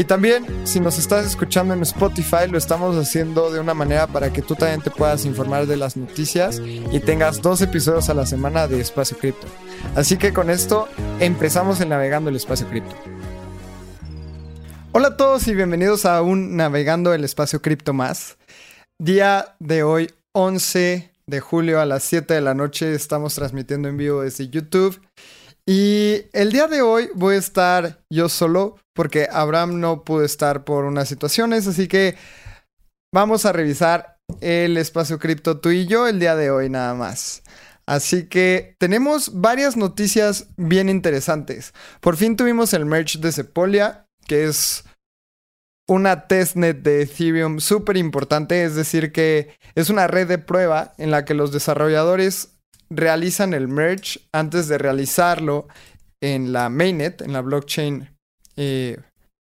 Y también, si nos estás escuchando en Spotify, lo estamos haciendo de una manera para que tú también te puedas informar de las noticias y tengas dos episodios a la semana de Espacio Cripto. Así que con esto empezamos en Navegando el Espacio Cripto. Hola a todos y bienvenidos a un Navegando el Espacio Cripto más. Día de hoy, 11 de julio a las 7 de la noche. Estamos transmitiendo en vivo desde YouTube. Y el día de hoy voy a estar yo solo porque Abraham no pudo estar por unas situaciones, así que vamos a revisar el espacio cripto tú y yo el día de hoy nada más. Así que tenemos varias noticias bien interesantes. Por fin tuvimos el merch de Sepolia, que es una testnet de Ethereum súper importante, es decir, que es una red de prueba en la que los desarrolladores realizan el merge antes de realizarlo en la mainnet, en la blockchain. Eh,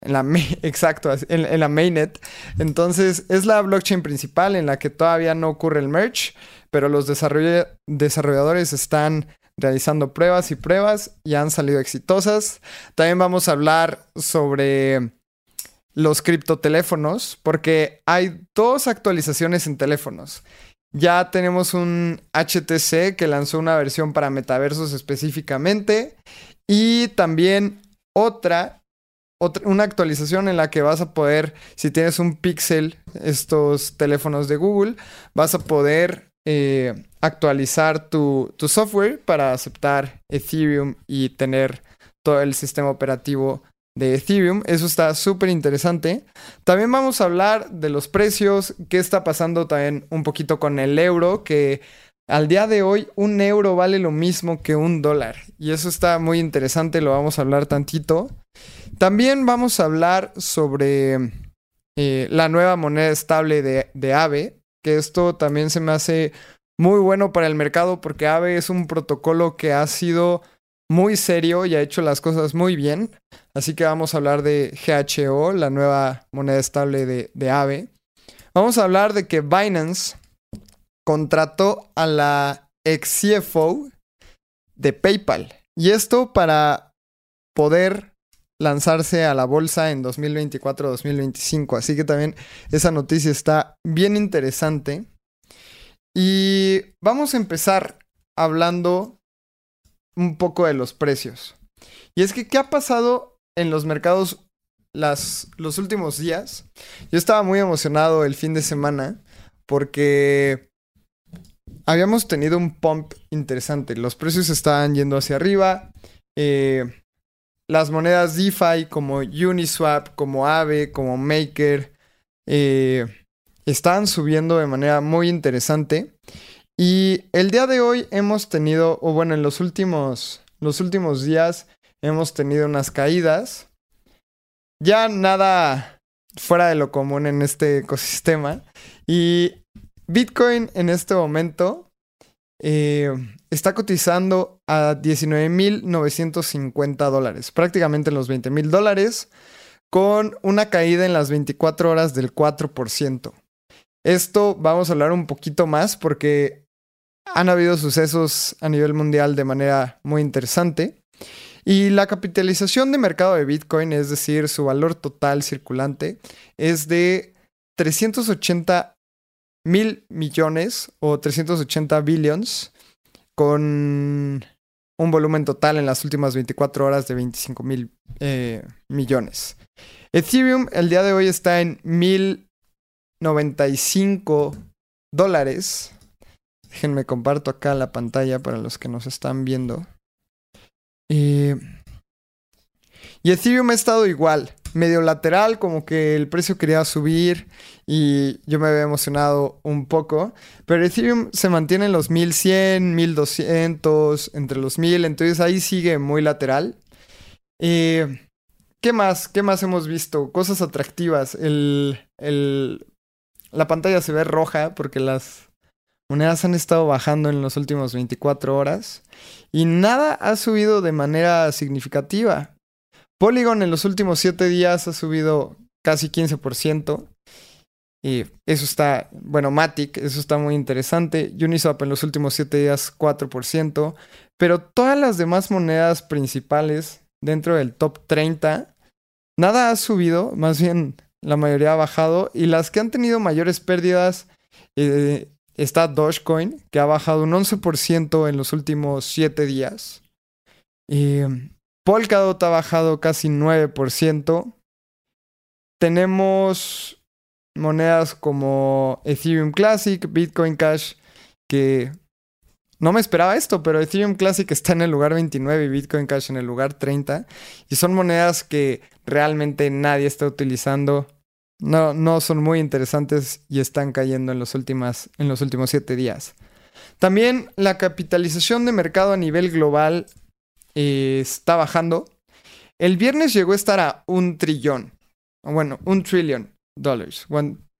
en la exacto, en, la mainnet. Entonces, es la blockchain principal en la que todavía no ocurre el merge, pero los desarrolladores están realizando pruebas y pruebas y han salido exitosas. También vamos a hablar sobre los criptoteléfonos, porque hay dos actualizaciones en teléfonos. Ya tenemos un HTC que lanzó una versión para metaversos específicamente. Y también otra, una actualización en la que vas a poder, si tienes un Pixel, estos teléfonos de Google, vas a poder eh, actualizar tu, tu software para aceptar Ethereum y tener todo el sistema operativo de Ethereum. Eso está súper interesante. También vamos a hablar de los precios, qué está pasando también un poquito con el euro, que al día de hoy un euro vale lo mismo que un dólar. Y eso está muy interesante, lo vamos a hablar tantito. También vamos a hablar sobre eh, la nueva moneda estable de, de AVE, que esto también se me hace muy bueno para el mercado porque AVE es un protocolo que ha sido muy serio y ha hecho las cosas muy bien. Así que vamos a hablar de GHO, la nueva moneda estable de, AVE. Vamos a hablar de que Binance contrató a la ex CFO de PayPal. Y esto para poder lanzarse a la bolsa en 2024-2025. Así que también esa noticia está bien interesante. Y vamos a empezar hablando un poco de los precios. Y es que, ¿qué ha pasado en los mercados las, los últimos días? Yo estaba muy emocionado el fin de semana porque habíamos tenido un pump interesante. Los precios estaban yendo hacia arriba. Eh, las monedas DeFi como Uniswap, como Aave, como Maker, eh, estaban subiendo de manera muy interesante. Y el día de hoy hemos tenido, o bueno, en los últimos, los últimos días hemos tenido unas caídas. Ya nada fuera de lo común en este ecosistema. Y Bitcoin en este momento eh, está cotizando a 19.950 dólares, prácticamente en los 20.000 dólares, con una caída en las 24 horas del 4%. Esto vamos a hablar un poquito más porque han habido sucesos a nivel mundial de manera muy interesante. Y la capitalización de mercado de Bitcoin, es decir, su valor total circulante, es de 380 mil millones o 380 billions, con un volumen total en las últimas 24 horas de 25 mil eh, millones. Ethereum el día de hoy está en 1095 dólares Déjenme comparto acá la pantalla para los que nos están viendo. y Ethereum ha estado igual, medio lateral, como que el precio quería subir y yo me había emocionado un poco. Pero Ethereum se mantiene en los 1100, 1200, entre los 1000, entonces ahí sigue muy lateral. ¿Qué más? ¿Qué más hemos visto? Cosas atractivas. El, la pantalla se ve roja porque las monedas han estado bajando en los últimos 24 horas y nada ha subido de manera significativa. Polygon en los últimos 7 días ha subido casi 15%. Y eso está, bueno, Matic, eso está muy interesante. Uniswap en los últimos 7 días 4%. Pero todas las demás monedas principales dentro del top 30, nada ha subido, más bien la mayoría ha bajado. Y las que han tenido mayores pérdidas eh, está Dogecoin, que ha bajado un 11% en los últimos 7 días. Y Polkadot ha bajado casi 9%. Tenemos monedas como Ethereum Classic, Bitcoin Cash, que no me esperaba esto, pero Ethereum Classic está en el lugar 29 y Bitcoin Cash en el lugar 30. Y son monedas que realmente nadie está utilizando. No, no son muy interesantes y están cayendo en los, en los últimos 7 días. También la capitalización de mercado a nivel global está bajando. El viernes llegó a estar a un trillón. Bueno, un trillón dólares.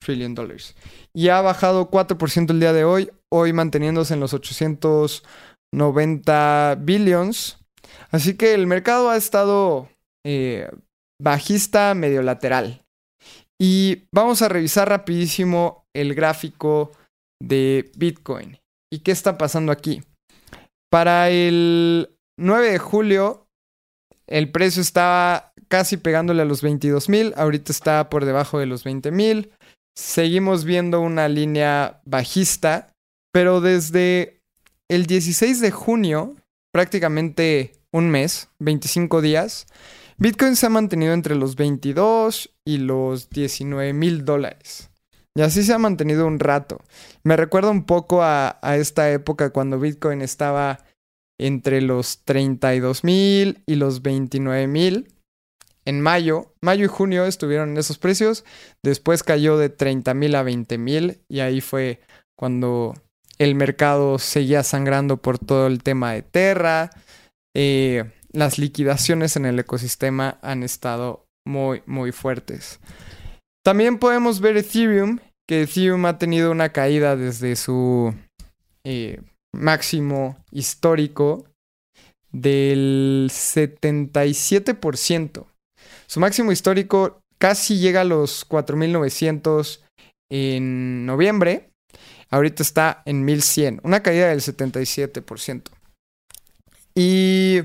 Trillion dólares. Y ha bajado 4% el día de hoy. Hoy manteniéndose en los 890 billions. Así que el mercado ha estado eh, bajista medio lateral. Y vamos a revisar rapidísimo el gráfico de Bitcoin. ¿Y qué está pasando aquí? Para el 9 de julio, el precio estaba casi pegándole a los 22 mil, ahorita está por debajo de los 20 mil. Seguimos viendo una línea bajista, pero desde el 16 de junio, prácticamente un mes, 25 días, Bitcoin se ha mantenido entre los 22 y los 19 mil dólares. Y así se ha mantenido un rato. Me recuerda un poco a, esta época cuando Bitcoin estaba entre los 32 mil y los 29 mil. En mayo, mayo y junio estuvieron en esos precios. Después cayó de 30 mil a 20 mil y ahí fue cuando el mercado seguía sangrando por todo el tema de Terra. Eh, las liquidaciones en el ecosistema han estado muy, muy fuertes. También podemos ver Ethereum, que Ethereum ha tenido una caída desde su eh, máximo histórico del 77%. Su máximo histórico casi llega a los 4.900 en noviembre. Ahorita está en 1.100, una caída del 77%. Y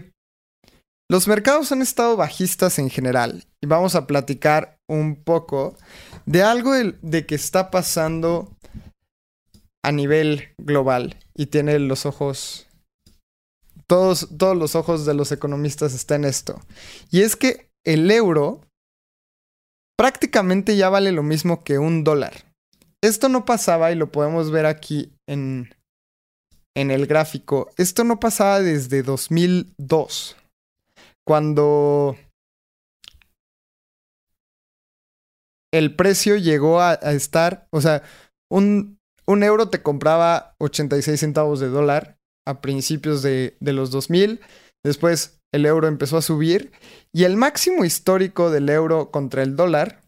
los mercados han estado bajistas en general. Y vamos a platicar un poco de algo de que está pasando a nivel global y tiene los ojos, todos, todos los ojos de los economistas están en esto. Y es que el euro prácticamente ya vale lo mismo que un dólar. Esto no pasaba y lo podemos ver aquí en, en el gráfico. Esto no pasaba desde 2002, cuando el precio llegó a, estar, o sea, un, un euro te compraba 86 centavos de dólar a principios de, los 2000. Después el euro empezó a subir y el máximo histórico del euro contra el dólar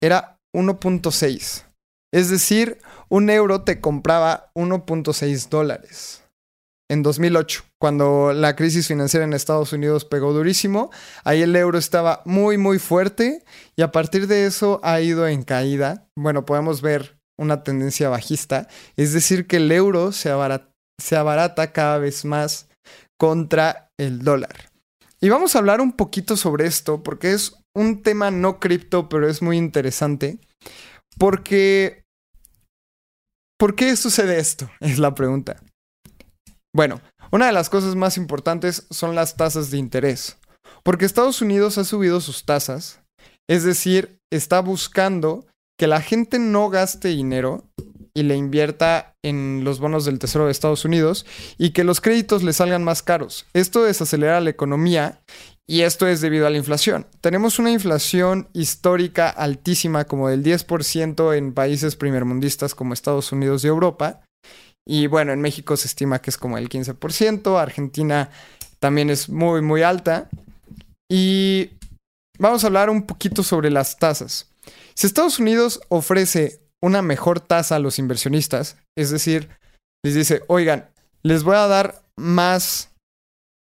era 1.6. Es decir, un euro te compraba 1.6 dólares. En 2008, cuando la crisis financiera en Estados Unidos pegó durísimo, ahí el euro estaba muy, muy fuerte y a partir de eso ha ido en caída. Bueno, podemos ver una tendencia bajista, es decir, que el euro se abarata, cada vez más contra el dólar. Y vamos a hablar un poquito sobre esto porque es un tema no cripto, pero es muy interesante. Porque... ¿Por qué sucede esto? Es la pregunta. Bueno, una de las cosas más importantes son las tasas de interés. Porque Estados Unidos ha subido sus tasas, es decir, está buscando que la gente no gaste dinero y le invierta en los bonos del Tesoro de Estados Unidos y que los créditos le salgan más caros. Esto desacelera la economía y esto es debido a la inflación. Tenemos una inflación histórica altísima como del 10% en países primermundistas como Estados Unidos y Europa. Y bueno, en México se estima que es como el 15%, Argentina también es muy, muy alta. Y vamos a hablar un poquito sobre las tasas. Si Estados Unidos ofrece una mejor tasa a los inversionistas, es decir, les dice, oigan, les voy a dar más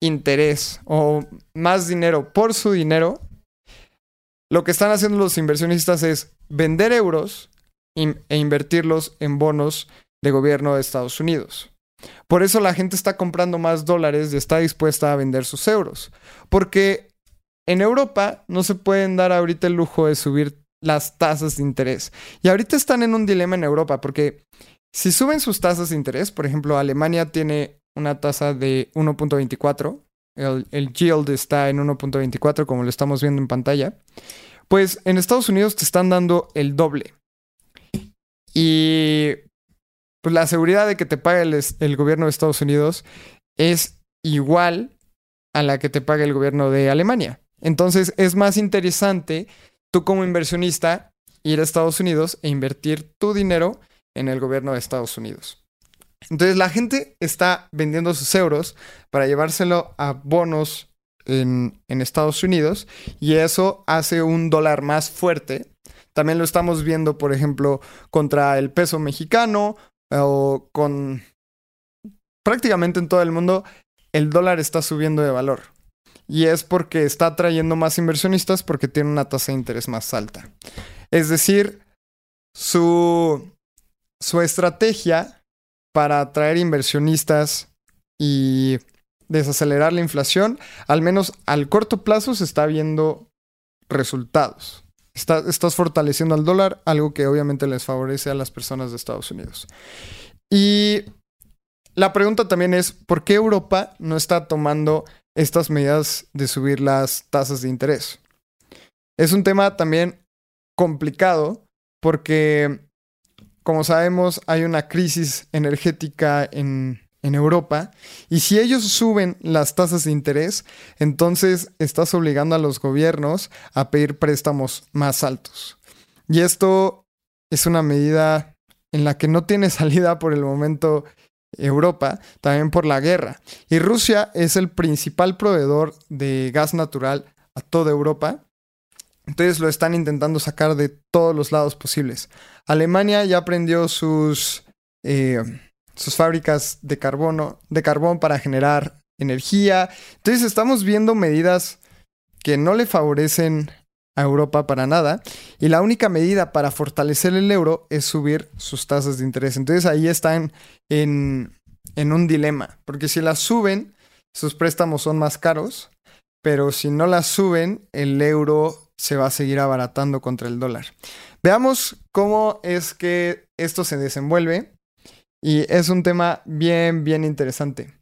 interés o más dinero por su dinero, lo que están haciendo los inversionistas es vender euros e invertirlos en bonos de gobierno de Estados Unidos. Por eso la gente está comprando más dólares y está dispuesta a vender sus euros. Porque en Europa no se pueden dar ahorita el lujo de subir las tasas de interés. Y ahorita están en un dilema en Europa porque si suben sus tasas de interés, por ejemplo, Alemania tiene una tasa de 1.24, el, el, yield está en 1.24 como lo estamos viendo en pantalla, pues en Estados Unidos te están dando el doble. Y pues la seguridad de que te pague el, gobierno de Estados Unidos es igual a la que te paga el gobierno de Alemania. Entonces es más interesante tú como inversionista ir a Estados Unidos e invertir tu dinero en el gobierno de Estados Unidos. Entonces la gente está vendiendo sus euros para llevárselo a bonos en, Estados Unidos y eso hace un dólar más fuerte. También lo estamos viendo, por ejemplo, contra el peso mexicano o con prácticamente en todo el mundo, el dólar está subiendo de valor. Y es porque está atrayendo más inversionistas porque tiene una tasa de interés más alta. Es decir, su, su estrategia para atraer inversionistas y desacelerar la inflación, al menos al corto plazo se está viendo resultados. Estás fortaleciendo al dólar, algo que obviamente les favorece a las personas de Estados Unidos. Y la pregunta también es, ¿por qué Europa no está tomando estas medidas de subir las tasas de interés? Es un tema también complicado porque, como sabemos, hay una crisis energética en, en Europa y si ellos suben las tasas de interés, entonces estás obligando a los gobiernos a pedir préstamos más altos. Y esto es una medida en la que no tiene salida por el momento Europa, también por la guerra. Y Rusia es el principal proveedor de gas natural a toda Europa. Entonces lo están intentando sacar de todos los lados posibles. Alemania ya prendió sus, eh, sus fábricas de carbono, de carbón para generar energía. Entonces estamos viendo medidas que no le favorecen a Europa para nada. Y la única medida para fortalecer el euro es subir sus tasas de interés. Entonces ahí están en, en un dilema, porque si las suben, sus préstamos son más caros, pero si no las suben, el euro se va a seguir abaratando contra el dólar. Veamos cómo es que esto se desenvuelve y es un tema bien, bien interesante.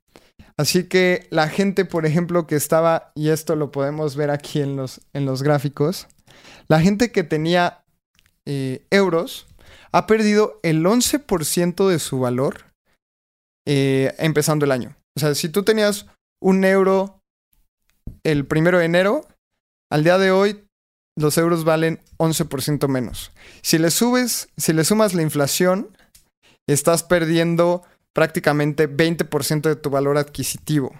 Así que la gente, por ejemplo, que estaba, y esto lo podemos ver aquí en los, en los gráficos, la gente que tenía eh, euros ha perdido el 11% de su valor eh, empezando el año. O sea, si tú tenías un euro el primero de enero, al día de hoy los euros valen 11% menos. Si le subes, si le sumas la inflación, estás perdiendo prácticamente 20% de tu valor adquisitivo.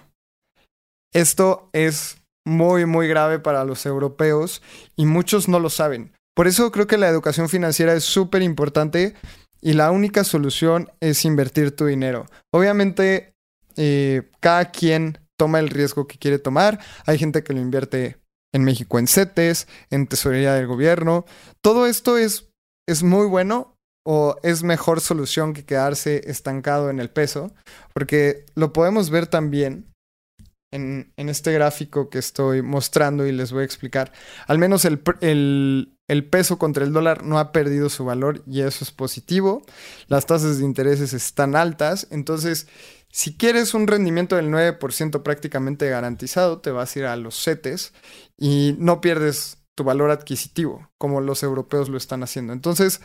Esto es muy, muy grave para los europeos y muchos no lo saben. Por eso creo que la educación financiera es súper importante y la única solución es invertir tu dinero. Obviamente, eh, cada quien toma el riesgo que quiere tomar. Hay gente que lo invierte en México en CETES, en tesorería del gobierno. Todo esto es, es muy bueno, o es mejor solución que quedarse estancado en el peso, porque lo podemos ver también en, este gráfico que estoy mostrando y les voy a explicar. Al menos el, peso contra el dólar no ha perdido su valor y eso es positivo. Las tasas de intereses están altas, entonces si quieres un rendimiento del 9% prácticamente garantizado, te vas a ir a los CETES y no pierdes tu valor adquisitivo como los europeos lo están haciendo. Entonces,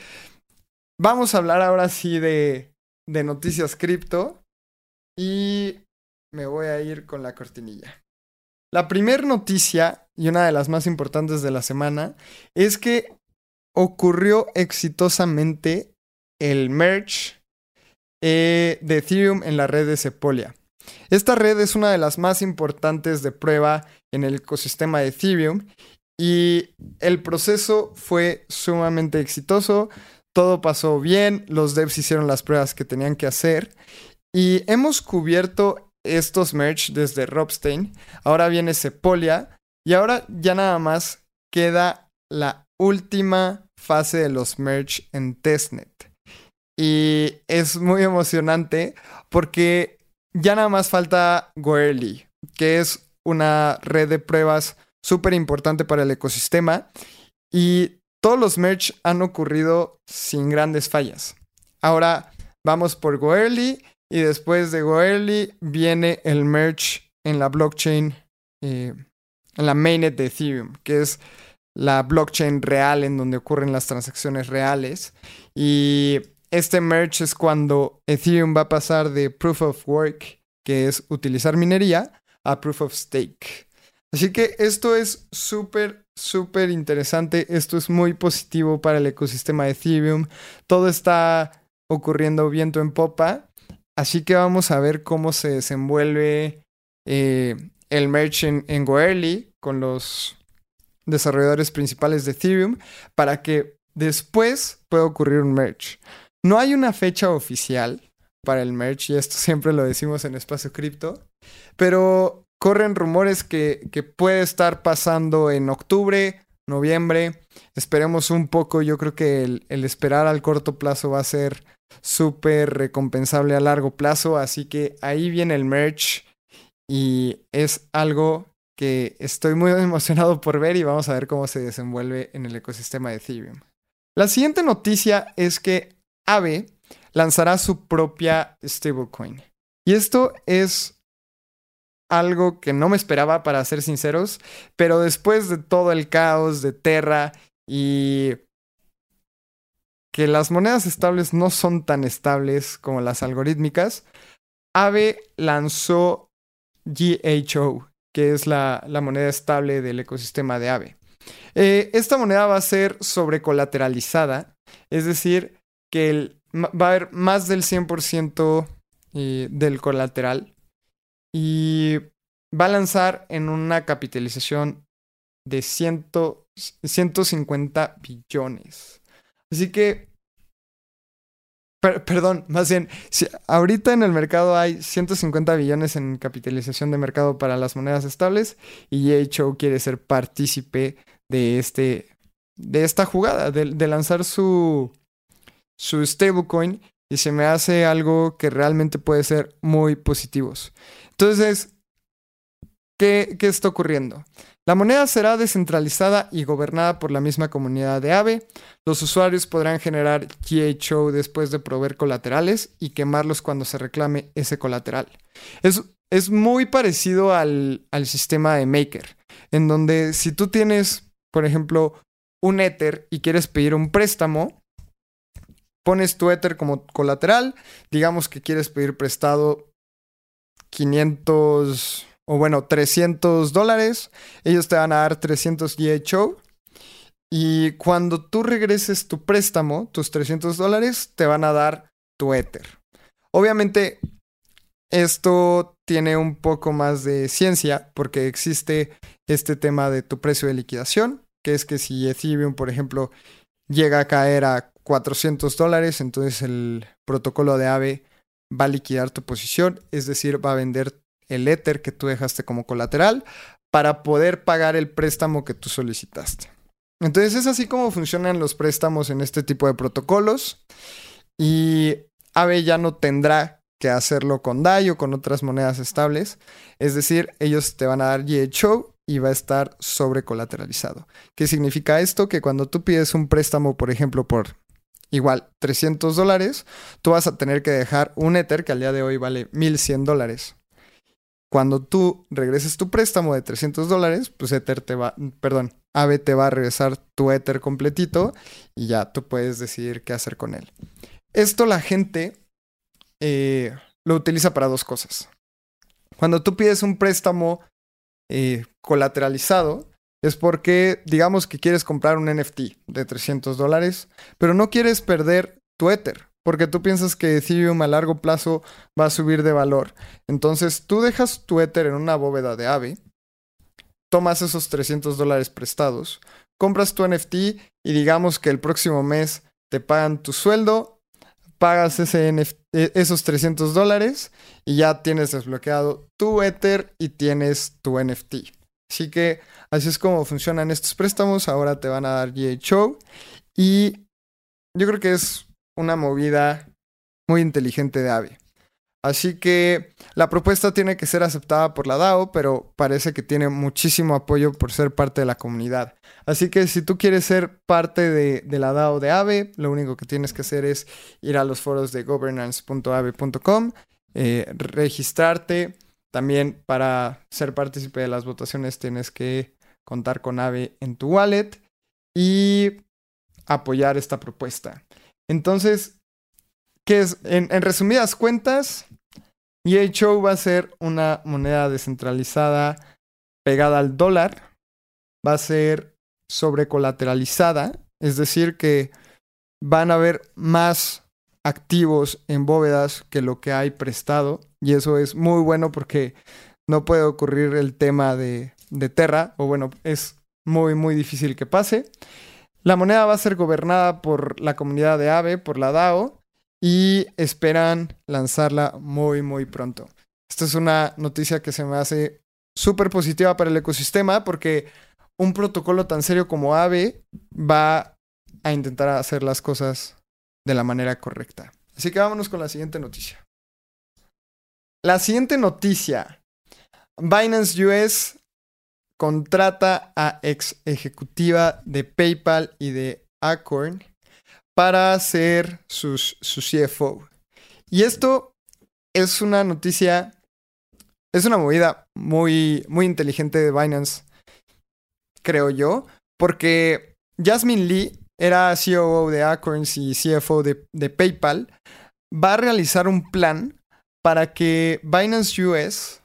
Vamos a hablar ahora sí de, noticias cripto y me voy a ir con la cortinilla. La primera noticia, y una de las más importantes de la semana, es que ocurrió exitosamente el merge eh, de Ethereum en la red de Sepolia. Esta red es una de las más importantes de prueba en el ecosistema de Ethereum y el proceso fue sumamente exitoso todo pasó bien, los devs hicieron las pruebas que tenían que hacer Y hemos cubierto estos merch desde Robstein. Ahora viene Sepolia. Y ahora ya nada más queda la última fase de los merch en testnet. Y es muy emocionante porque ya nada más falta Goerly, que es una red de pruebas súper importante para el ecosistema. Y todos los merch han ocurrido sin grandes fallas. Ahora vamos por Goerly y después de Goerly viene el merch en la blockchain, eh, en la mainnet de Ethereum, que es la blockchain real en donde ocurren las transacciones reales. Y este merge es cuando Ethereum va a pasar de proof of work, que es utilizar minería, a proof of stake. Así que esto es súper, súper interesante. Esto es muy positivo para el ecosistema de Ethereum. Todo está ocurriendo viento en popa. Así que vamos a ver cómo se desenvuelve eh, el merge en, en Goerli con los desarrolladores principales de Ethereum para que después pueda ocurrir un merge. No hay una fecha oficial para el merge y esto siempre lo decimos en Espacio Cripto, pero corren rumores que, puede estar pasando en octubre, noviembre. Esperemos un poco, yo creo que el, esperar al corto plazo va a ser súper recompensable a largo plazo, así que ahí viene el merge y es algo que estoy muy emocionado por ver y vamos a ver cómo se desenvuelve en el ecosistema de Ethereum. La siguiente noticia es que Aave lanzará su propia stablecoin. Y esto es algo que no me esperaba, para ser sinceros, pero después de todo el caos de Terra y que las monedas estables no son tan estables como las algorítmicas, Aave lanzó GHO, que es la, moneda estable del ecosistema de AVE. Eh, esta moneda va a ser sobrecolateralizada, es decir, que va a haber más del 100% eh, del colateral y va a lanzar en una capitalización de 150 billones. Así que perdón, más bien, ahorita en el mercado hay 150 billones en capitalización de mercado para las monedas estables y HO quiere ser partícipe de, este, de esta jugada, de, lanzar su, su stablecoin y se me hace algo que realmente puede ser muy positivos. Entonces, ¿qué, qué está ocurriendo? La moneda será descentralizada y gobernada por la misma comunidad de AVE. Los usuarios podrán generar GHO después de proveer colaterales y quemarlos cuando se reclame ese colateral. Es, es muy parecido al, al sistema de Maker, en donde si tú tienes, por ejemplo, un Ether y quieres pedir un préstamo, pones tu Ether como colateral, digamos que quieres pedir prestado 500 o bueno, 300 dólares, ellos te van a dar 300 GHO. Y cuando tú regreses tu préstamo, tus 300 dólares, te van a dar tu Ether. Obviamente, esto tiene un poco más de ciencia porque existe este tema de tu precio de liquidación, que es que si Ethereum, por ejemplo, llega a caer a 400 dólares, entonces el protocolo de AVE va a liquidar tu posición, es decir, va a vender el Ether que tú dejaste como colateral para poder pagar el préstamo que tú solicitaste. Entonces es así como funcionan los préstamos en este tipo de protocolos y AVE ya no tendrá que hacerlo con DAI o con otras monedas estables. Es decir, ellos te van a dar GHO y va a estar sobrecolateralizado. ¿Qué significa esto? Que cuando tú pides un préstamo, por ejemplo, por igual 300 dólares, tú vas a tener que dejar un Ether que al día de hoy vale 1100 dólares. Cuando tú regreses tu préstamo de 300 dólares, pues Ether te va, perdón, Aave te va a regresar tu Ether completito y ya tú puedes decidir qué hacer con él. Esto la gente eh, lo utiliza para dos cosas. Cuando tú pides un préstamo eh, colateralizado, es porque digamos que quieres comprar un NFT de 300 dólares, pero no quieres perder tu Ether porque tú piensas que Ethereum a largo plazo va a subir de valor. Entonces tú dejas tu Ether en una bóveda de AVE, tomas esos 300 dólares prestados, compras tu NFT y digamos que el próximo mes te pagan tu sueldo, pagas e, esos 300 dólares y ya tienes desbloqueado tu Ether y tienes tu NFT. Así que así es como funcionan estos préstamos. Ahora te van a dar GHO y yo creo que es una movida muy inteligente de AVE. Así que la propuesta tiene que ser aceptada por la DAO, pero parece que tiene muchísimo apoyo por ser parte de la comunidad. Así que si tú quieres ser parte de, la DAO de AVE, lo único que tienes que hacer es ir a los foros de governance.ave.com, eh, registrarte. También para ser partícipe de las votaciones tienes que contar con AVE en tu wallet y apoyar esta propuesta. Entonces, ¿qué es? En, en resumidas cuentas, EHO va a ser una moneda descentralizada pegada al dólar. Va a ser sobrecolateralizada, es decir, que van a haber más activos en bóvedas que lo que hay prestado. Y eso es muy bueno porque no puede ocurrir el tema de, de Terra, o bueno, es muy, muy difícil que pase. La moneda va a ser gobernada por la comunidad de AVE, por la DAO, y esperan lanzarla muy, muy pronto. Esta es una noticia que se me hace súper positiva para el ecosistema porque un protocolo tan serio como AVE va a intentar hacer las cosas de la manera correcta. Así que vámonos con la siguiente noticia. La siguiente noticia. Binance US contrata a ex ejecutiva de PayPal y de Acorn para ser su, CFO. Y esto es una noticia, es una movida muy, muy inteligente de Binance, creo yo, porque Jasmine Lee era CEO de Acorns y CFO de, de PayPal, va a realizar un plan para que Binance US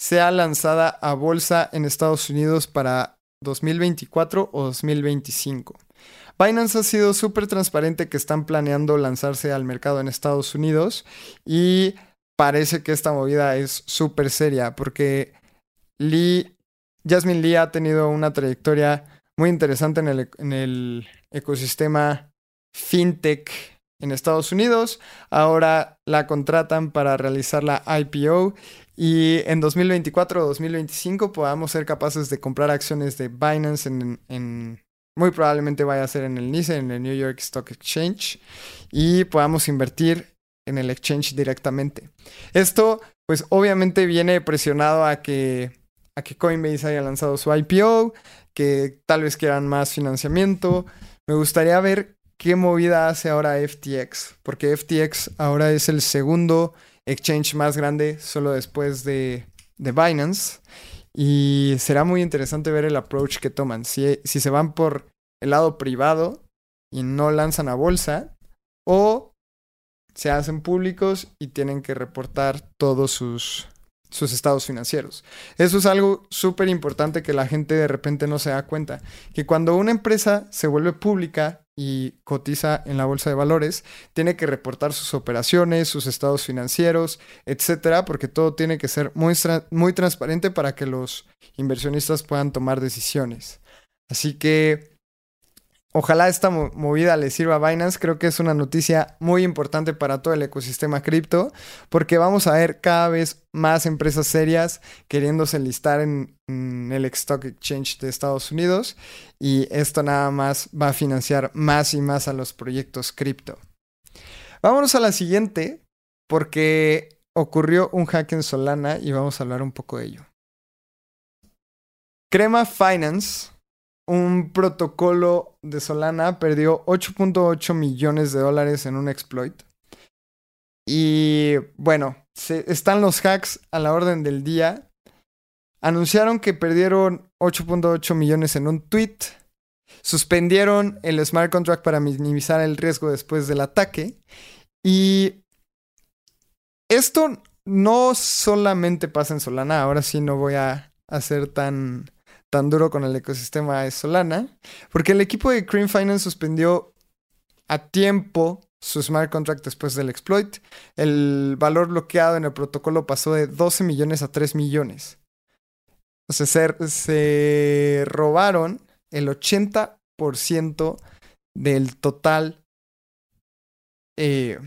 sea lanzada a bolsa en Estados Unidos para 2024 o 2025. Binance ha sido súper transparente que están planeando lanzarse al mercado en Estados Unidos y parece que esta movida es súper seria porque Lee, Jasmine Lee ha tenido una trayectoria muy interesante en el, en el ecosistema fintech en Estados Unidos. Ahora la contratan para realizar la IPO y en 2024 o 2025 podamos ser capaces de comprar acciones de Binance en, muy probablemente vaya a ser en el NICE, en el New York Stock Exchange, y podamos invertir en el exchange directamente. Esto, pues obviamente viene presionado a que, a que Coinbase haya lanzado su IPO, que tal vez quieran más financiamiento. Me gustaría ver qué movida hace ahora FTX, porque FTX ahora es el segundo exchange más grande solo después de, de Binance. Y será muy interesante ver el approach que toman. Si, si se van por el lado privado y no lanzan a bolsa, o se hacen públicos y tienen que reportar todos sus, sus estados financieros. Eso es algo súper importante que la gente de repente no se da cuenta. Que cuando una empresa se vuelve pública y cotiza en la bolsa de valores, tiene que reportar sus operaciones, sus estados financieros, etcétera, porque todo tiene que ser muy, muy transparente para que los inversionistas puedan tomar decisiones. Así que Ojalá esta movida le sirva a Binance. Creo que es una noticia muy importante para todo el ecosistema cripto, porque vamos a ver cada vez más empresas serias queriéndose listar en, el Stock Exchange de Estados Unidos. Y esto nada más va a financiar más y más a los proyectos cripto. Vámonos a la siguiente, porque ocurrió un hack en Solana y vamos a hablar un poco de ello. Crema Finance un protocolo de Solana perdió 8.8 millones de dólares en un exploit. Y bueno, están los hacks a la orden del día. Anunciaron que perdieron 8.8 millones en un tweet. Suspendieron el smart contract para minimizar el riesgo después del ataque. Y esto no solamente pasa en Solana. Ahora sí no voy a hacer tan tan duro con el ecosistema de Solana, porque el equipo de Cream Finance suspendió a tiempo su smart contract después del exploit. El valor bloqueado en el protocolo pasó de 12 millones a 3 millones. O sea, se, robaron el 80% del total eh,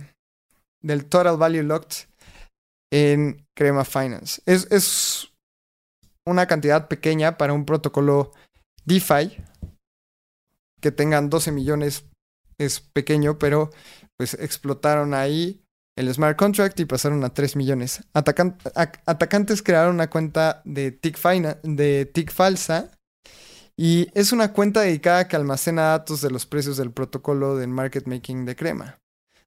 del Total Value Locked en Crema Finance. Es, es una cantidad pequeña para un protocolo DeFi. Que tengan 12 millones es pequeño, pero pues explotaron ahí el smart contract y pasaron a 3 millones. atacantes crearon una cuenta de tick, de tick falsa y es una cuenta dedicada que almacena datos de los precios del protocolo del market making de crema.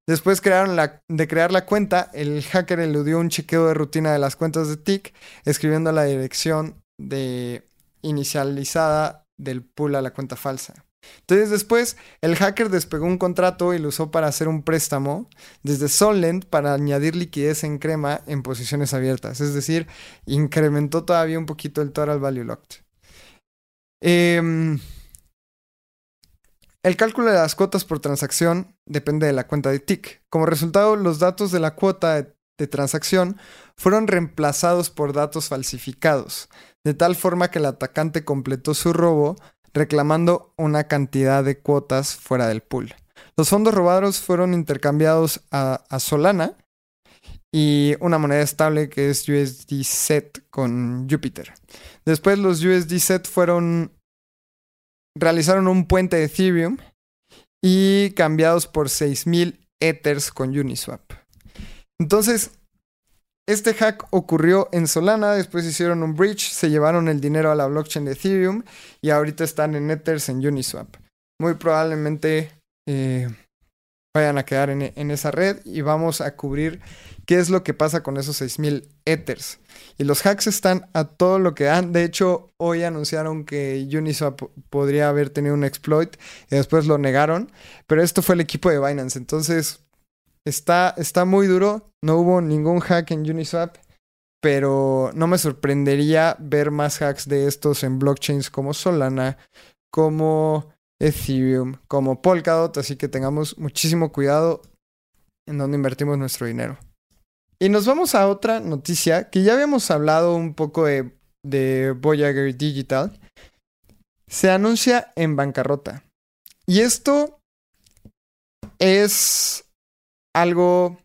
Después de crear la cuenta, el hacker eludió un chequeo de rutina de las cuentas de TIC, escribiendo la dirección de inicializada del pool a la cuenta falsa. Entonces después el hacker despegó un contrato y lo usó para hacer un préstamo desde Solent para añadir liquidez en crema en posiciones abiertas. Es decir, incrementó todavía un poquito el total value locked. Em, el cálculo de las cuotas por transacción depende de la cuenta de TIC. Como resultado, los datos de la cuota de transacción fueron reemplazados por datos falsificados, de tal forma que el atacante completó su robo reclamando una cantidad de cuotas fuera del pool. Los fondos robados fueron intercambiados a, Solana y una moneda estable que es USD con Jupiter. Después los USD fueron realizaron un puente de Ethereum y cambiados por 6000 Ethers con Uniswap. Entonces, este hack ocurrió en Solana, después hicieron un bridge, se llevaron el dinero a la blockchain de Ethereum y ahorita están en Ethers en Uniswap. Muy probablemente eh, vayan a quedar en, esa red y vamos a cubrir qué es lo que pasa con esos 6000 Ethers. Y los hacks están a todo lo que dan. De hecho, hoy anunciaron que Uniswap podría haber tenido un exploit y después lo negaron. Pero esto fue el equipo de Binance. Entonces, Está, está muy duro. No hubo ningún hack en Uniswap. Pero no me sorprendería ver más hacks de estos en blockchains como Solana, como Ethereum, como Polkadot. Así que tengamos muchísimo cuidado en donde invertimos nuestro dinero. Y nos vamos a otra noticia que ya habíamos hablado un poco de, de Voyager Digital. Se anuncia en bancarrota. Y esto es algo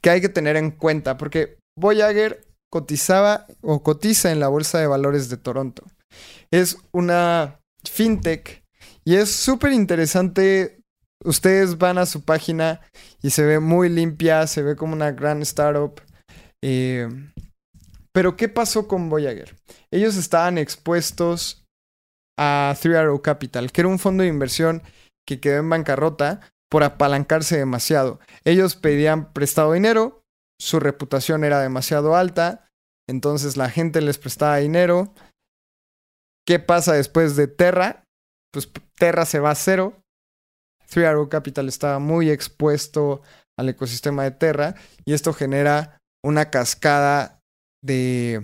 que hay que tener en cuenta, porque Voyager cotizaba o cotiza en la Bolsa de Valores de Toronto. Es una fintech y es súper interesante. Ustedes van a su página y se ve muy limpia, se ve como una gran startup. Eh, pero, ¿qué pasó con Voyager? Ellos estaban expuestos a Three Arrow Capital, que era un fondo de inversión que quedó en bancarrota por apalancarse demasiado. Ellos pedían prestado dinero, su reputación era demasiado alta, entonces la gente les prestaba dinero. ¿Qué pasa después de Terra? Pues Terra se va a cero. Three Arrow Capital estaba muy expuesto al ecosistema de Terra y esto genera una cascada de,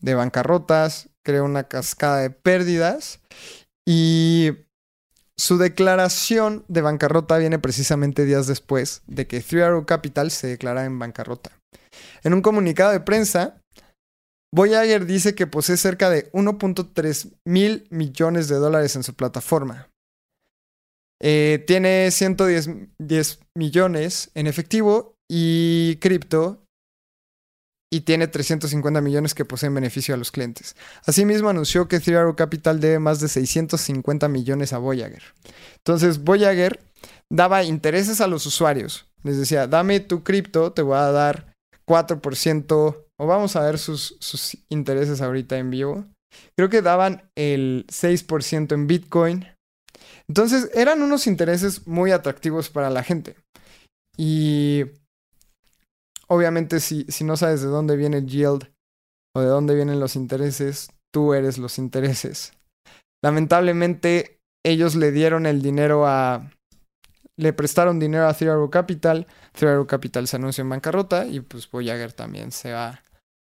de bancarrotas, crea una cascada de pérdidas y su declaración de bancarrota viene precisamente días después de que Three Arrow Capital se declara en bancarrota. En un comunicado de prensa, Voyager dice que posee cerca de 1.3 mil millones de dólares en su plataforma. Eh, tiene 110 millones en efectivo y cripto y tiene 350 millones que poseen beneficio a los clientes. Asimismo, anunció que Three Capital debe más de 650 millones a Voyager. Entonces, Voyager daba intereses a los usuarios. Les decía, dame tu cripto, te voy a dar 4%, o vamos a ver sus, intereses ahorita en vivo. Creo que daban el 6% en Bitcoin. Entonces, eran unos intereses muy atractivos para la gente. Y obviamente si, si no sabes de dónde viene el yield o de dónde vienen los intereses, tú eres los intereses. Lamentablemente, ellos le dieron el dinero a... Le prestaron dinero a Three Capital. Three Capital se anuncia en bancarrota y pues Voyager también se va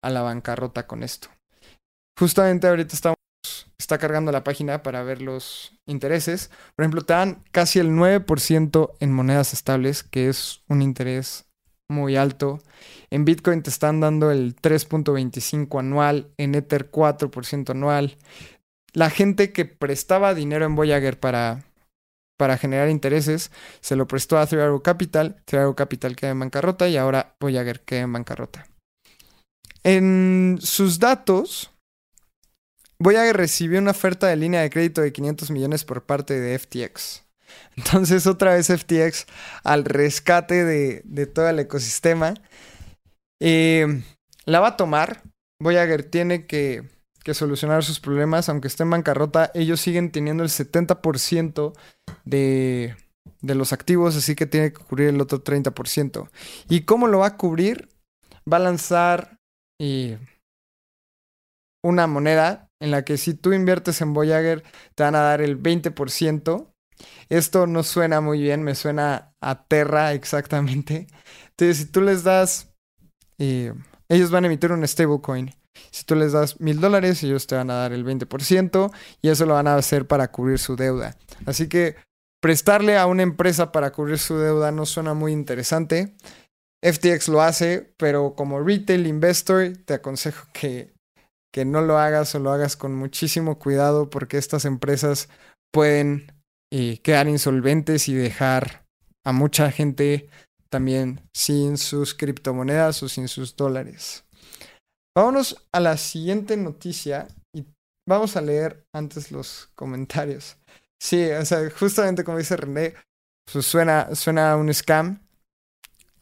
a la bancarrota con esto. Justamente ahorita estamos está cargando la página para ver los intereses. Por ejemplo, te dan casi el 9% en monedas estables, que es un interés muy alto. En Bitcoin te están dando el 3.25 anual, en Ether 4% anual. La gente que prestaba dinero en Voyager para para generar intereses, se lo prestó a Three Arrow Capital, Three Arrow Capital queda en bancarrota y ahora Voyager queda en bancarrota. En sus datos, Voyager recibió una oferta de línea de crédito de 500 millones por parte de FTX. Entonces otra vez FTX al rescate de, todo el ecosistema. Eh, la va a tomar. Voyager tiene que que solucionar sus problemas, aunque esté en bancarrota, ellos siguen teniendo el 70% de, de los activos, así que tiene que cubrir el otro 30%. ¿Y cómo lo va a cubrir? Va a lanzar eh, una moneda en la que si tú inviertes en Voyager te van a dar el 20%. Esto no suena muy bien, me suena a Terra exactamente. Entonces, si tú les das, eh, ellos van a emitir un stablecoin si tú les das mil dólares, ellos te van a dar el 20% y eso lo van a hacer para cubrir su deuda. Así que prestarle a una empresa para cubrir su deuda no suena muy interesante. FTX lo hace, pero como retail investor te aconsejo que, que no lo hagas o lo hagas con muchísimo cuidado porque estas empresas pueden eh, quedar insolventes y dejar a mucha gente también sin sus criptomonedas o sin sus dólares. Vámonos a la siguiente noticia y vamos a leer antes los comentarios. Sí, o sea, justamente como dice René, pues suena, suena a un scam.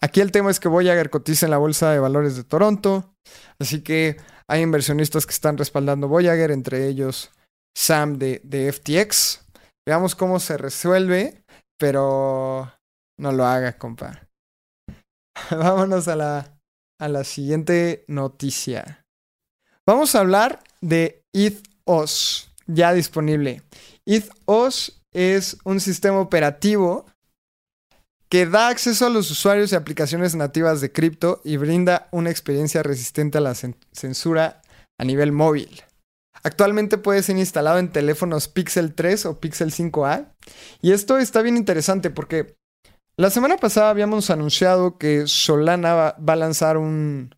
Aquí el tema es que Voyager cotiza en la Bolsa de Valores de Toronto, así que hay inversionistas que están respaldando Voyager, entre ellos Sam de, de FTX. Veamos cómo se resuelve, pero no lo haga, compa. Vámonos a la a la siguiente noticia. Vamos a hablar de ETHOS, ya disponible. ETHOS es un sistema operativo que da acceso a los usuarios y aplicaciones nativas de cripto y brinda una experiencia resistente a la censura a nivel móvil. Actualmente puede ser instalado en teléfonos Pixel 3 o Pixel 5a. Y esto está bien interesante porque la semana pasada habíamos anunciado que Solana va, a lanzar un,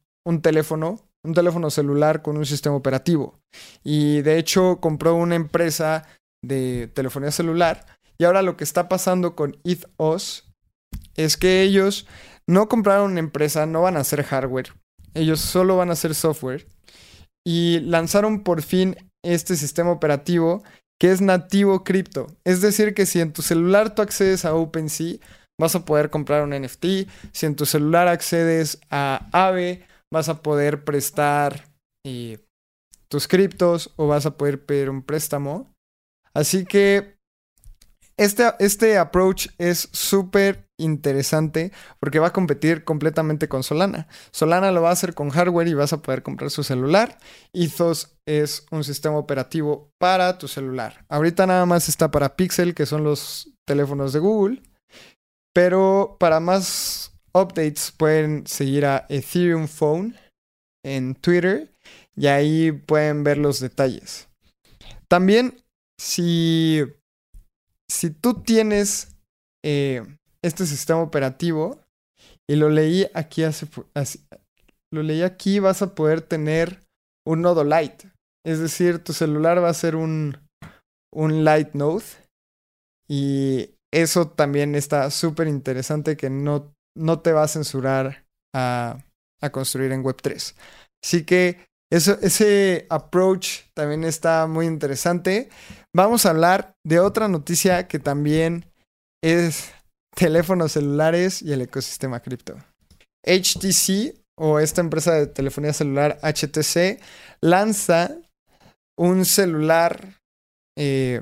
teléfono, un teléfono celular con un sistema operativo. Y de hecho compró una empresa de telefonía celular. Y ahora lo que está pasando con ETHOS es que ellos no compraron una empresa, no van a hacer hardware. Ellos solo van a hacer software. Y lanzaron por fin este sistema operativo que es nativo cripto. Es decir, que si en tu celular tú accedes a OpenSea, vas a poder comprar un NFT. Si en tu celular accedes a AVE, vas a poder prestar eh, tus criptos o vas a poder pedir un préstamo. Así que este, este approach es súper interesante porque va a competir completamente con Solana. Solana lo va a hacer con hardware y vas a poder comprar su celular. Ethos es un sistema operativo para tu celular. Ahorita nada más está para Pixel, que son los teléfonos de Google. Pero para más updates pueden seguir a Ethereum Phone en Twitter y ahí pueden ver los detalles. También si, si tú tienes eh, este sistema operativo y lo leí aquí hace, lo leí aquí vas a poder tener un nodo light. Es decir, tu celular va a ser un, un light node y eso también está súper interesante que no, no te va a censurar a, a construir en Web3. Así que eso, ese approach también está muy interesante. Vamos a hablar de otra noticia que también es teléfonos celulares y el ecosistema cripto. HTC o esta empresa de telefonía celular HTC lanza un celular eh,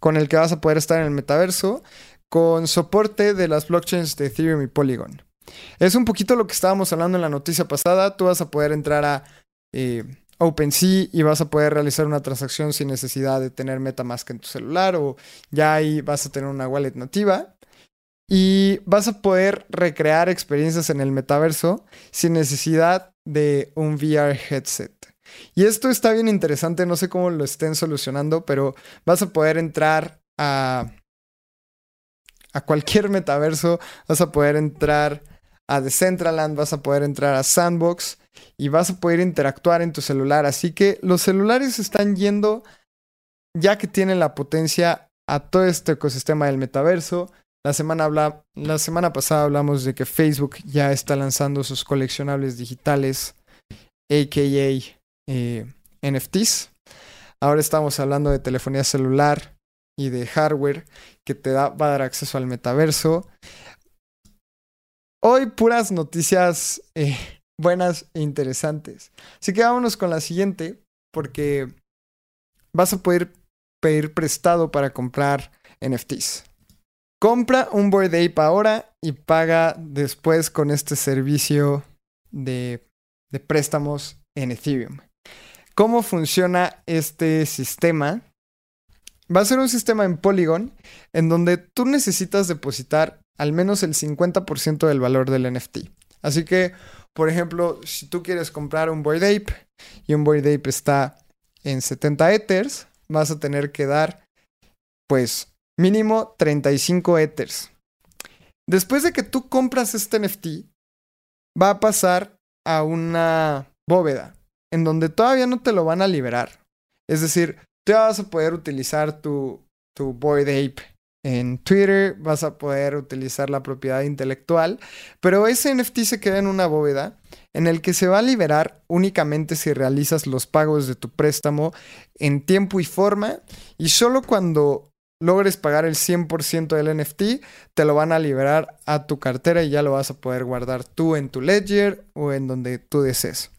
con el que vas a poder estar en el metaverso con soporte de las blockchains de Ethereum y Polygon. Es un poquito lo que estábamos hablando en la noticia pasada. Tú vas a poder entrar a eh, OpenSea y vas a poder realizar una transacción sin necesidad de tener MetaMask en tu celular o ya ahí vas a tener una wallet nativa. Y vas a poder recrear experiencias en el metaverso sin necesidad de un VR headset. Y esto está bien interesante, no sé cómo lo estén solucionando, pero vas a poder entrar a, a cualquier metaverso, vas a poder entrar a Decentraland, vas a poder entrar a Sandbox y vas a poder interactuar en tu celular. Así que los celulares están yendo, ya que tienen la potencia, a todo este ecosistema del metaverso. La semana, la semana pasada hablamos de que Facebook ya está lanzando sus coleccionables digitales, aka eh, NFTs. Ahora estamos hablando de telefonía celular y de hardware que te da, va a dar acceso al metaverso. Hoy puras noticias eh, buenas e interesantes. Así que vámonos con la siguiente porque vas a poder pedir prestado para comprar NFTs. Compra un Bored Ape ahora y paga después con este servicio de, de préstamos en Ethereum. ¿Cómo funciona este sistema? Va a ser un sistema en Polygon en donde tú necesitas depositar al menos el 50% del valor del NFT. Así que, por ejemplo, si tú quieres comprar un Bored Ape y un Bored Ape está en 70 Ethers, vas a tener que dar, pues, Mínimo 35 Ethers. Después de que tú compras este NFT, va a pasar a una bóveda en donde todavía no te lo van a liberar. Es decir, tú vas a poder utilizar tu, tu Boyd Ape en Twitter, vas a poder utilizar la propiedad intelectual, pero ese NFT se queda en una bóveda en el que se va a liberar únicamente si realizas los pagos de tu préstamo en tiempo y forma y solo cuando logres pagar el 100% del NFT, te lo van a liberar a tu cartera y ya lo vas a poder guardar tú en tu ledger o en donde tú desees.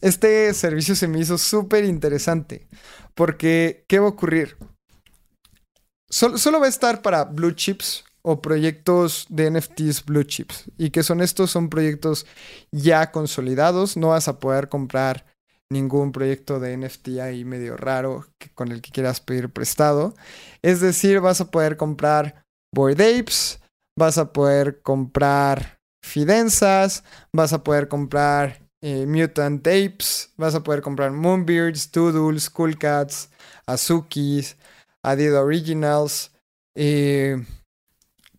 Este servicio se me hizo súper interesante porque ¿qué va a ocurrir? Solo va a estar para blue chips o proyectos de NFTs blue chips. ¿Y que son estos? Son proyectos ya consolidados. No vas a poder comprar ningún proyecto de NFT ahí medio raro con el que quieras pedir prestado. Es decir, vas a poder comprar Bored Apes, vas a poder comprar Fidenzas, vas a poder comprar eh, Mutant Apes, vas a poder comprar Moonbeards, Doodles, Cool Cats, Azukis, Adidas Originals. Eh,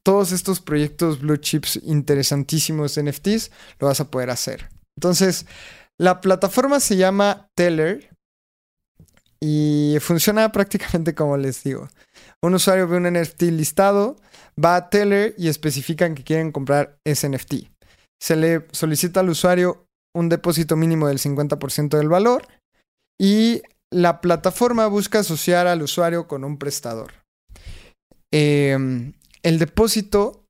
todos estos proyectos blue chips interesantísimos NFTs lo vas a poder hacer. Entonces, la plataforma se llama Teller y funciona prácticamente como les digo. Un usuario ve un NFT listado, va a Teller y especifican que quieren comprar ese NFT. Se le solicita al usuario un depósito mínimo del 50% del valor y la plataforma busca asociar al usuario con un prestador. Em, el depósito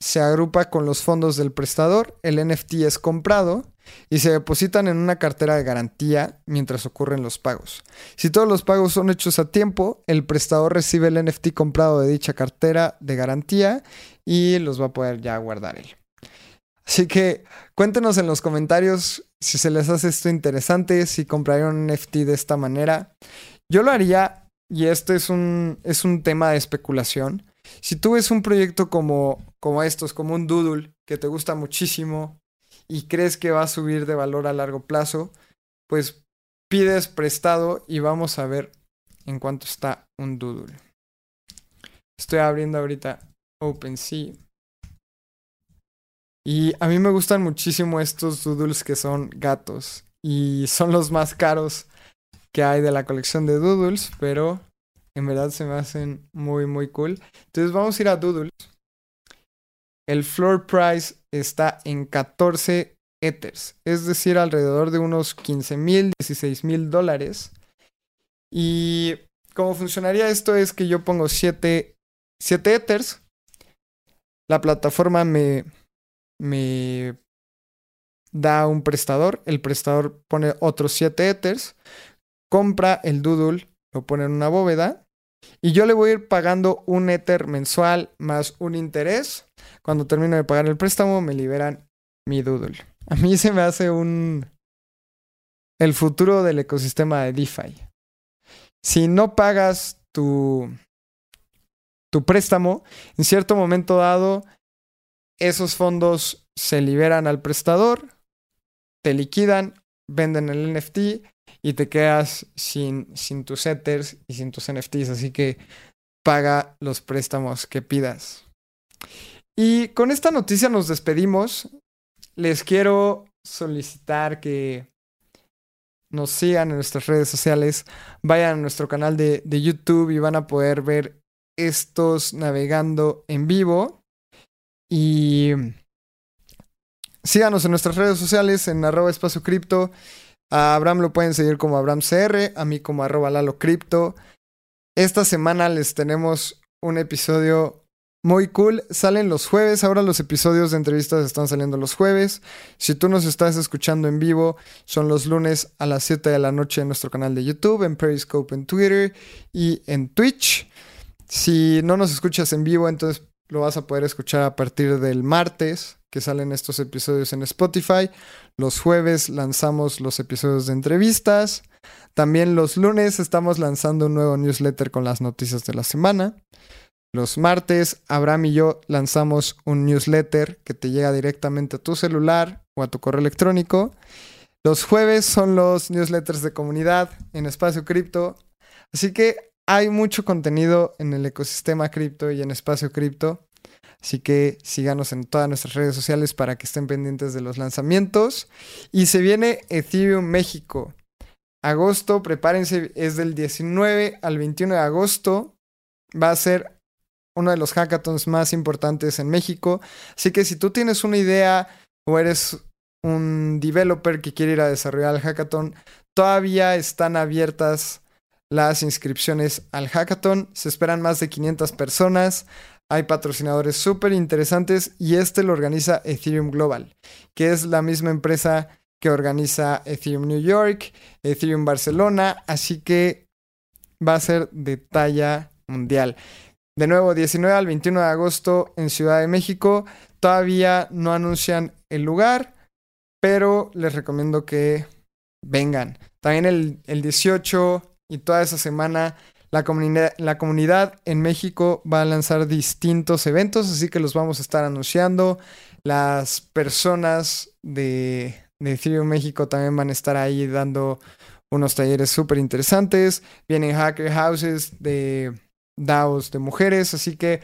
se agrupa con los fondos del prestador, el NFT es comprado y se depositan en una cartera de garantía mientras ocurren los pagos. Si todos los pagos son hechos a tiempo, el prestador recibe el NFT comprado de dicha cartera de garantía y los va a poder ya guardar él. Así que cuéntenos en los comentarios si se les hace esto interesante, si comprarían un NFT de esta manera. Yo lo haría, y este es un, es un tema de especulación. Si tú ves un proyecto como, como estos, como un Doodle, que te gusta muchísimo, y crees que va a subir de valor a largo plazo, pues pides prestado y vamos a ver en cuánto está un doodle. Estoy abriendo ahorita OpenSea. Y a mí me gustan muchísimo estos doodles que son gatos. Y son los más caros que hay de la colección de doodles, pero en verdad se me hacen muy, muy cool. Entonces vamos a ir a doodles. El floor price está en 14 Ethers, es decir, alrededor de unos 15 mil, 16 mil dólares. Y cómo funcionaría esto es que yo pongo 7, 7 Ethers, la plataforma me, me da un prestador, el prestador pone otros 7 Ethers, compra el doodle, lo pone en una bóveda y yo le voy a ir pagando un Ether mensual más un interés. Cuando termino de pagar el préstamo, me liberan mi Doodle. A mí se me hace un. el futuro del ecosistema de DeFi. Si no pagas tu. tu préstamo, en cierto momento dado, esos fondos se liberan al prestador, te liquidan, venden el NFT y te quedas sin, sin tus Ethers y sin tus NFTs. Así que paga los préstamos que pidas. Y con esta noticia nos despedimos. Les quiero solicitar que nos sigan en nuestras redes sociales, vayan a nuestro canal de, de YouTube y van a poder ver estos navegando en vivo. Y síganos en nuestras redes sociales en arroba espacio cripto. A Abraham lo pueden seguir como AbramCR, a mí como arroba Lalo Cripto. Esta semana les tenemos un episodio muy cool. Salen los jueves. Ahora los episodios de entrevistas están saliendo los jueves. Si tú nos estás escuchando en vivo, son los lunes a las 7 de la noche en nuestro canal de YouTube, en Periscope, en Twitter y en Twitch. Si no nos escuchas en vivo, entonces lo vas a poder escuchar a partir del martes que salen estos episodios en Spotify. Los jueves lanzamos los episodios de entrevistas. También los lunes estamos lanzando un nuevo newsletter con las noticias de la semana. Los martes, Abraham y yo lanzamos un newsletter que te llega directamente a tu celular o a tu correo electrónico. Los jueves son los newsletters de comunidad en Espacio Cripto. Así que hay mucho contenido en el ecosistema cripto y en Espacio Cripto. Así que síganos en todas nuestras redes sociales para que estén pendientes de los lanzamientos. Y se viene Ethereum México. Agosto, prepárense, es del 19 al 21 de agosto. Va a ser uno de los hackathons más importantes en México. Así que si tú tienes una idea o eres un developer que quiere ir a desarrollar el hackathon, todavía están abiertas las inscripciones al hackathon. Se esperan más de 500 personas. Hay patrocinadores súper interesantes y este lo organiza Ethereum Global, que es la misma empresa que organiza Ethereum New York, Ethereum Barcelona, así que va a ser de talla mundial. De nuevo, 19 al 21 de agosto en Ciudad de México. Todavía no anuncian el lugar, pero les recomiendo que vengan. También el, el 18 y toda esa semana la, comunidad, la comunidad en México va a lanzar distintos eventos, así que los vamos a estar anunciando. Las personas de, de México también van a estar ahí dando unos talleres súper interesantes. Vienen hacker houses de DAOs de mujeres, así que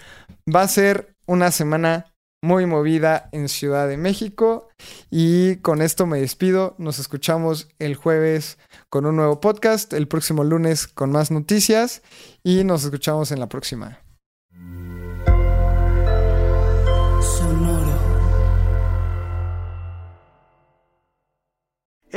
va a ser una semana muy movida en Ciudad de México y con esto me despido, nos escuchamos el jueves con un nuevo podcast, el próximo lunes con más noticias y nos escuchamos en la próxima.